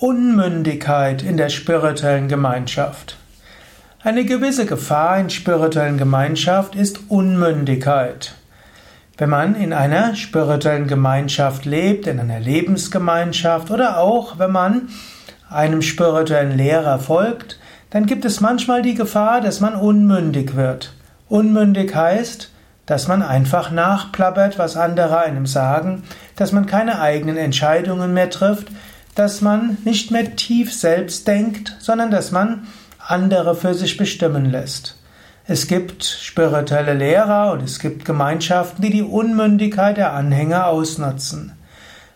Unmündigkeit in der spirituellen Gemeinschaft. Eine gewisse Gefahr in spirituellen Gemeinschaft ist Unmündigkeit. Wenn man in einer spirituellen Gemeinschaft lebt, in einer Lebensgemeinschaft oder auch wenn man einem spirituellen Lehrer folgt, dann gibt es manchmal die Gefahr, dass man unmündig wird. Unmündig heißt, dass man einfach nachplappert, was andere einem sagen, dass man keine eigenen Entscheidungen mehr trifft, dass man nicht mehr tief selbst denkt, sondern dass man andere für sich bestimmen lässt. Es gibt spirituelle Lehrer und es gibt Gemeinschaften, die die Unmündigkeit der Anhänger ausnutzen.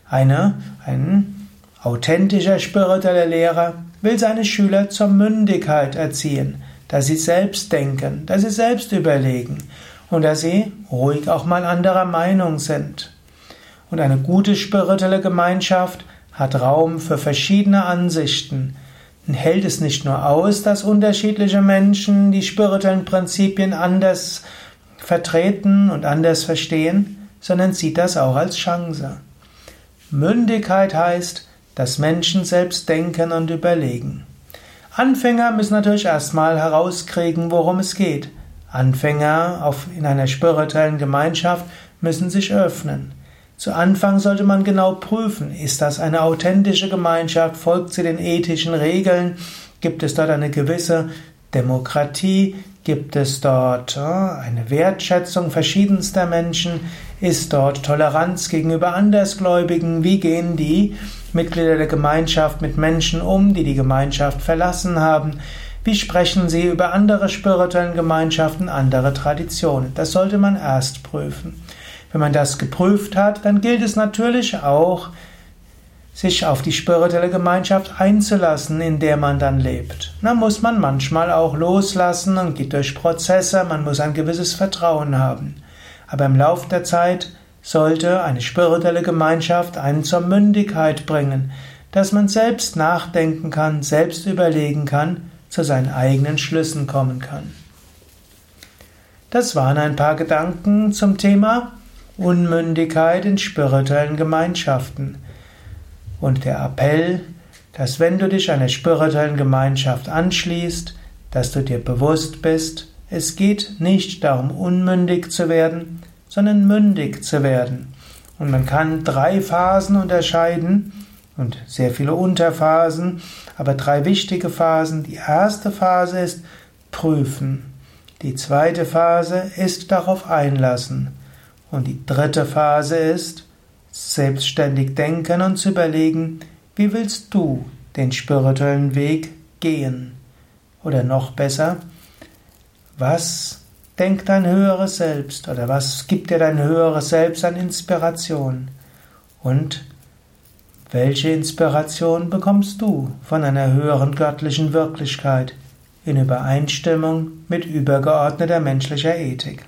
Eine, ein authentischer spiritueller Lehrer will seine Schüler zur Mündigkeit erziehen, dass sie selbst denken, dass sie selbst überlegen und dass sie ruhig auch mal anderer Meinung sind. Und eine gute spirituelle Gemeinschaft hat Raum für verschiedene Ansichten, und hält es nicht nur aus, dass unterschiedliche Menschen die spirituellen Prinzipien anders vertreten und anders verstehen, sondern sieht das auch als Chance. Mündigkeit heißt, dass Menschen selbst denken und überlegen. Anfänger müssen natürlich erstmal herauskriegen, worum es geht. Anfänger in einer spirituellen Gemeinschaft müssen sich öffnen. Zu Anfang sollte man genau prüfen, ist das eine authentische Gemeinschaft, folgt sie den ethischen Regeln, gibt es dort eine gewisse Demokratie, gibt es dort eine Wertschätzung verschiedenster Menschen, ist dort Toleranz gegenüber Andersgläubigen, wie gehen die Mitglieder der Gemeinschaft mit Menschen um, die die Gemeinschaft verlassen haben, wie sprechen sie über andere spirituellen Gemeinschaften, andere Traditionen. Das sollte man erst prüfen. Wenn man das geprüft hat, dann gilt es natürlich auch, sich auf die spirituelle Gemeinschaft einzulassen, in der man dann lebt. Da muss man manchmal auch loslassen und geht durch Prozesse, man muss ein gewisses Vertrauen haben. Aber im Laufe der Zeit sollte eine spirituelle Gemeinschaft einen zur Mündigkeit bringen, dass man selbst nachdenken kann, selbst überlegen kann, zu seinen eigenen Schlüssen kommen kann. Das waren ein paar Gedanken zum Thema Unmündigkeit in spirituellen Gemeinschaften. Und der Appell, dass wenn du dich einer spirituellen Gemeinschaft anschließt, dass du dir bewusst bist, es geht nicht darum, unmündig zu werden, sondern mündig zu werden. Und man kann drei Phasen unterscheiden und sehr viele Unterphasen, aber drei wichtige Phasen. Die erste Phase ist prüfen. Die zweite Phase ist darauf einlassen. Und die dritte Phase ist, selbstständig denken und zu überlegen, wie willst du den spirituellen Weg gehen? Oder noch besser, was denkt dein höheres Selbst oder was gibt dir dein höheres Selbst an Inspiration? Und welche Inspiration bekommst du von einer höheren göttlichen Wirklichkeit in Übereinstimmung mit übergeordneter menschlicher Ethik?